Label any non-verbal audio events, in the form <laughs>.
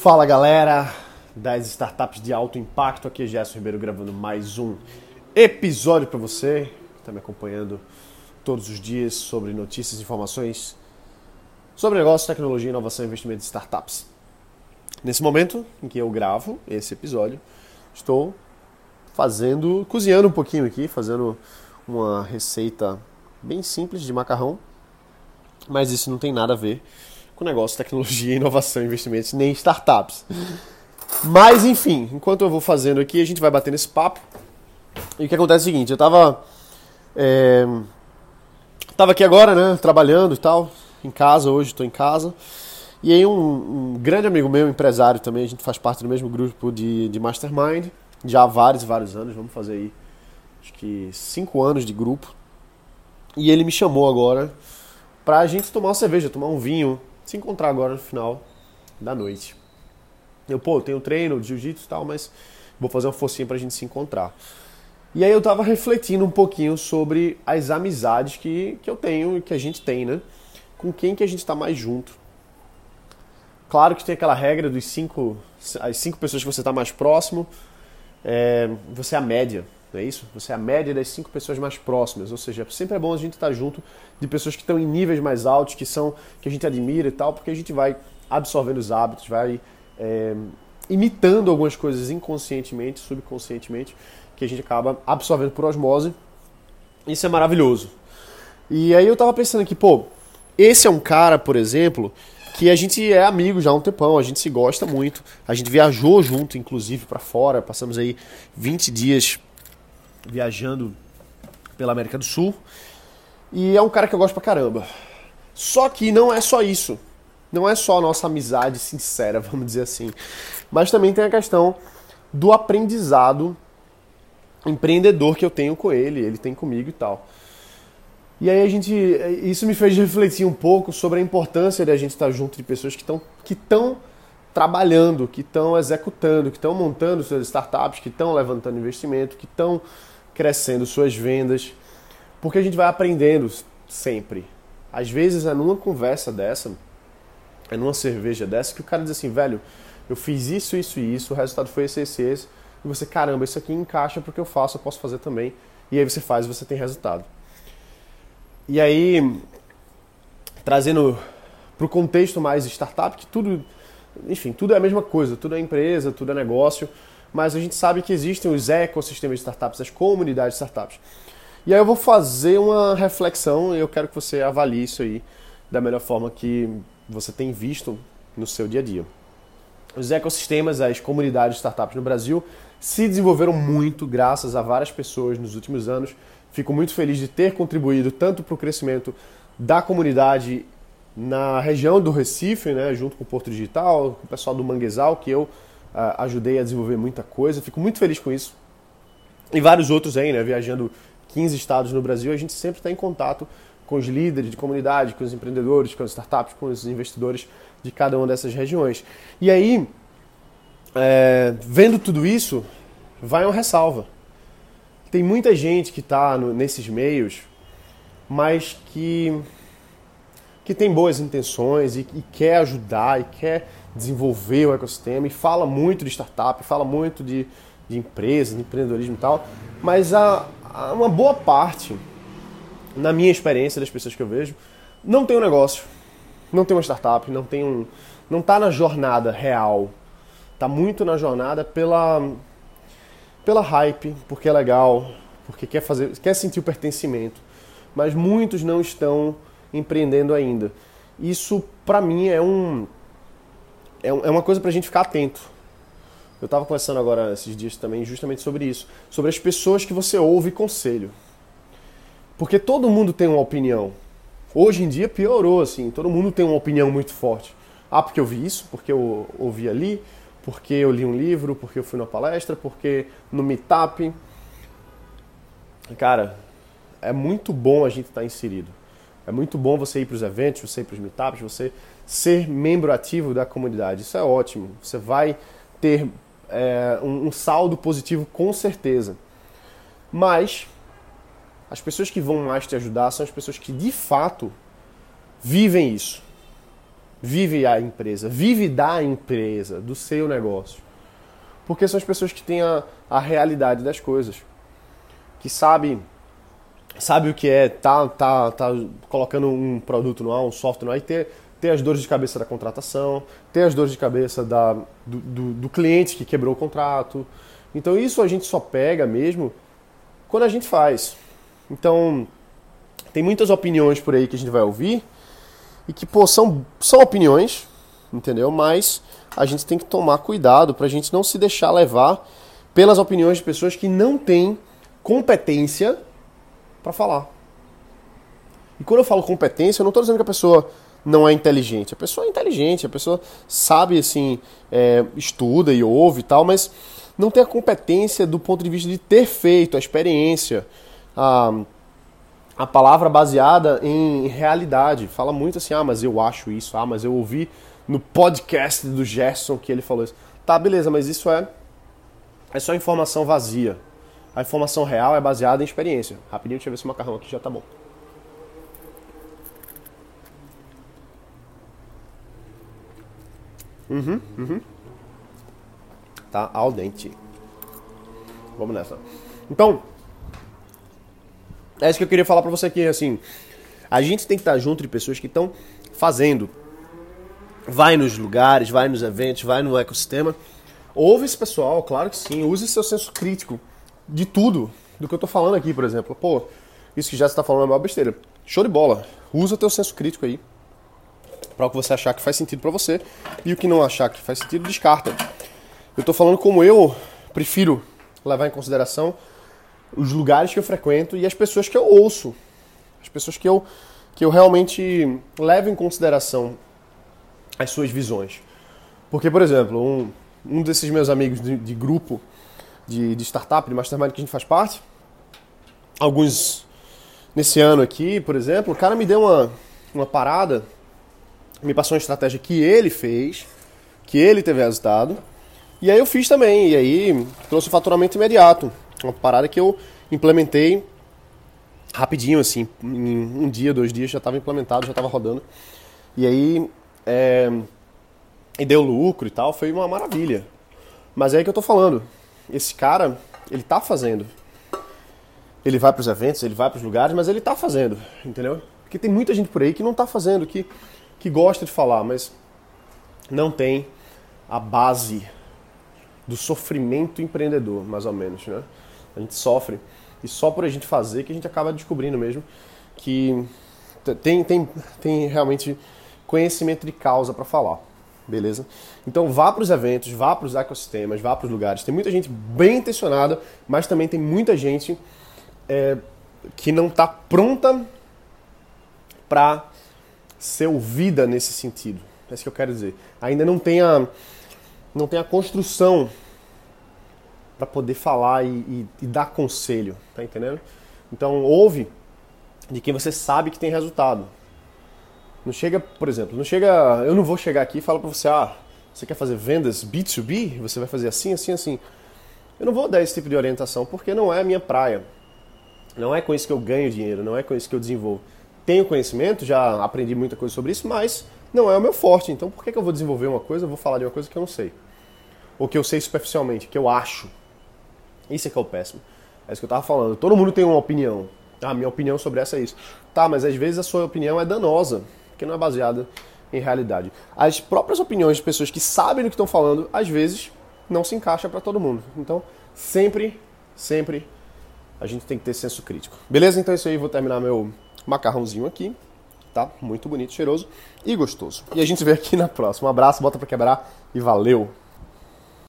Fala galera das startups de alto impacto, aqui é Gerson Ribeiro gravando mais um episódio para você está me acompanhando todos os dias sobre notícias e informações sobre negócios, tecnologia, inovação e investimento de startups. Nesse momento em que eu gravo esse episódio, estou fazendo, cozinhando um pouquinho aqui, fazendo uma receita bem simples de macarrão, mas isso não tem nada a ver com negócio, tecnologia, <laughs> inovação, investimentos, nem startups. Mas enfim, enquanto eu vou fazendo aqui, a gente vai batendo esse papo. E o que acontece é o seguinte, eu tava. É, tava aqui agora, né? Trabalhando e tal, em casa, hoje estou em casa. E aí um, um, grande amigo meu, empresário também, a gente faz parte do mesmo grupo de, de Mastermind, já há vários, vários anos, vamos fazer aí, acho que cinco anos de grupo. E ele me chamou agora pra gente tomar uma cerveja, tomar um vinho, se encontrar agora no final da noite. Eu, pô, tenho treino de jiu-jitsu e tal, mas vou fazer uma forcinha pra gente se encontrar. E aí eu tava refletindo um pouquinho sobre as amizades que, que eu tenho e que a gente tem, né? Com quem que a gente tá mais junto. Claro que tem aquela regra dos cinco, as cinco pessoas que você está mais próximo, é, você é a média, não é isso? Você é a média das cinco pessoas mais próximas, ou seja, sempre é bom a gente estar junto de pessoas que estão em níveis mais altos, que são que a gente admira e tal, porque a gente vai absorvendo os hábitos, vai é, imitando algumas coisas inconscientemente, subconscientemente, que a gente acaba absorvendo por osmose. Isso é maravilhoso. E aí eu tava pensando aqui, pô, esse é um cara, por exemplo, que a gente é amigo já há um tempão, a gente se gosta muito. A gente viajou junto, inclusive, para fora, passamos aí 20 dias viajando pela América do Sul. E é um cara que eu gosto pra caramba. Só que não é só isso. Não é só a nossa amizade sincera, <laughs> vamos dizer assim. Mas também tem a questão do aprendizado empreendedor que eu tenho com ele, ele tem comigo e tal. E aí a gente, isso me fez refletir um pouco sobre a importância de a gente estar junto de pessoas que estão que estão trabalhando, que estão executando, que estão montando suas startups, que estão levantando investimento, que estão crescendo suas vendas, porque a gente vai aprendendo sempre. Às vezes é numa conversa dessa, é numa cerveja dessa, que o cara diz assim, velho, eu fiz isso, isso e isso, o resultado foi esse, esse, esse, e você, caramba, isso aqui encaixa porque eu faço, eu posso fazer também. E aí você faz e você tem resultado. E aí, trazendo para o contexto mais startup, que tudo, enfim, tudo é a mesma coisa, tudo é empresa, tudo é negócio, mas a gente sabe que existem os ecossistemas de startups, as comunidades de startups. E aí eu vou fazer uma reflexão e eu quero que você avalie isso aí da melhor forma que você tem visto no seu dia a dia. Os ecossistemas, as comunidades de startups no Brasil se desenvolveram muito graças a várias pessoas nos últimos anos. Fico muito feliz de ter contribuído tanto para o crescimento da comunidade na região do Recife, né, junto com o Porto Digital, com o pessoal do Manguezal, que eu ajudei a desenvolver muita coisa, fico muito feliz com isso. E vários outros aí, né? Viajando 15 estados no Brasil, a gente sempre está em contato com os líderes de comunidade, com os empreendedores, com as startups, com os investidores de cada uma dessas regiões. E aí, é, vendo tudo isso, vai uma ressalva. Tem muita gente que está nesses meios, mas que, que tem boas intenções e, e quer ajudar e quer desenvolver o ecossistema e fala muito de startup, fala muito de, de empresas, de empreendedorismo e tal, mas a uma boa parte, na minha experiência das pessoas que eu vejo, não tem um negócio, não tem uma startup, não tem um, não está na jornada real, está muito na jornada pela pela hype, porque é legal, porque quer fazer, quer sentir o pertencimento, mas muitos não estão empreendendo ainda. Isso para mim é um é, é uma coisa para a gente ficar atento. Eu estava conversando agora esses dias também justamente sobre isso, sobre as pessoas que você ouve conselho. Porque todo mundo tem uma opinião. Hoje em dia piorou assim, todo mundo tem uma opinião muito forte. Ah, porque eu vi isso, porque eu ouvi ali, porque eu li um livro, porque eu fui numa palestra, porque no meetup. Cara, é muito bom a gente estar tá inserido. É muito bom você ir para os eventos, você ir para os meetups, você ser membro ativo da comunidade. Isso é ótimo. Você vai ter é, um, um saldo positivo com certeza. Mas as pessoas que vão mais te ajudar são as pessoas que de fato vivem isso. vive a empresa, vive da empresa, do seu negócio. Porque são as pessoas que têm a, a realidade das coisas, que sabe sabe o que é tá, tá, tá colocando um produto no ar, um software no ar e ter, ter as dores de cabeça da contratação, ter as dores de cabeça da, do, do, do cliente que quebrou o contrato. Então isso a gente só pega mesmo quando a gente faz. Então, tem muitas opiniões por aí que a gente vai ouvir e que, pô, são, são opiniões, entendeu? Mas a gente tem que tomar cuidado para a gente não se deixar levar pelas opiniões de pessoas que não têm competência para falar. E quando eu falo competência, eu não estou dizendo que a pessoa não é inteligente. A pessoa é inteligente, a pessoa sabe, assim, é, estuda e ouve e tal, mas não tem a competência do ponto de vista de ter feito, a experiência, a a palavra baseada em realidade. Fala muito assim, ah, mas eu acho isso, ah, mas eu ouvi no podcast do Gerson que ele falou isso. Tá, beleza, mas isso é, é só informação vazia. A informação real é baseada em experiência. Rapidinho, deixa eu ver se o macarrão aqui já tá bom. Uhum, uhum. Tá al dente. Vamos nessa. Então, é isso que eu queria falar para você aqui, assim. A gente tem que estar junto de pessoas que estão fazendo. Vai nos lugares, vai nos eventos, vai no ecossistema. Ouve esse pessoal, claro que sim. Use seu senso crítico de tudo. Do que eu tô falando aqui, por exemplo. Pô, isso que já está falando é uma besteira. Show de bola. Usa teu senso crítico aí. Para o que você achar que faz sentido para você. E o que não achar que faz sentido, descarta. Eu tô falando como eu prefiro levar em consideração os lugares que eu frequento e as pessoas que eu ouço, as pessoas que eu, que eu realmente levo em consideração as suas visões. Porque, por exemplo, um, um desses meus amigos de, de grupo de, de startup, de mastermind que a gente faz parte, alguns nesse ano aqui, por exemplo, o cara me deu uma, uma parada, me passou uma estratégia que ele fez, que ele teve resultado, e aí eu fiz também, e aí trouxe faturamento imediato. Uma parada que eu implementei rapidinho, assim, em um dia, dois dias já estava implementado, já estava rodando. E aí, é, e deu lucro e tal, foi uma maravilha. Mas é aí que eu tô falando, esse cara, ele tá fazendo. Ele vai para os eventos, ele vai para os lugares, mas ele tá fazendo, entendeu? Porque tem muita gente por aí que não tá fazendo, que, que gosta de falar, mas não tem a base do sofrimento empreendedor, mais ou menos, né? A gente sofre. E só por a gente fazer que a gente acaba descobrindo mesmo que tem, tem, tem realmente conhecimento de causa para falar. Beleza? Então vá para os eventos, vá para os ecossistemas, vá para os lugares. Tem muita gente bem intencionada, mas também tem muita gente é, que não está pronta para ser ouvida nesse sentido. É isso que eu quero dizer. Ainda não tem a, não tem a construção para poder falar e, e, e, dar conselho, tá entendendo? Então ouve de quem você sabe que tem resultado. Não chega, por exemplo, não chega, eu não vou chegar aqui e falar para você, ah, você quer fazer vendas B2B? Você vai fazer assim, assim, assim. Eu não vou dar esse tipo de orientação porque não é a minha praia. Não é com isso que eu ganho dinheiro, não é com isso que eu desenvolvo. Tenho conhecimento, já aprendi muita coisa sobre isso, mas não é o meu forte. Então por que, que eu vou desenvolver uma coisa, vou falar de uma coisa que eu não sei? Ou que eu sei superficialmente, que eu acho isso é que é o péssimo. É isso que eu tava falando. Todo mundo tem uma opinião. Ah, minha opinião sobre essa é isso. Tá, mas às vezes a sua opinião é danosa, porque não é baseada em realidade. As próprias opiniões de pessoas que sabem do que estão falando, às vezes, não se encaixa para todo mundo. Então, sempre, sempre a gente tem que ter senso crítico. Beleza? Então é isso aí, vou terminar meu macarrãozinho aqui. Tá? Muito bonito, cheiroso e gostoso. E a gente se vê aqui na próxima. Um abraço, bota para quebrar e valeu!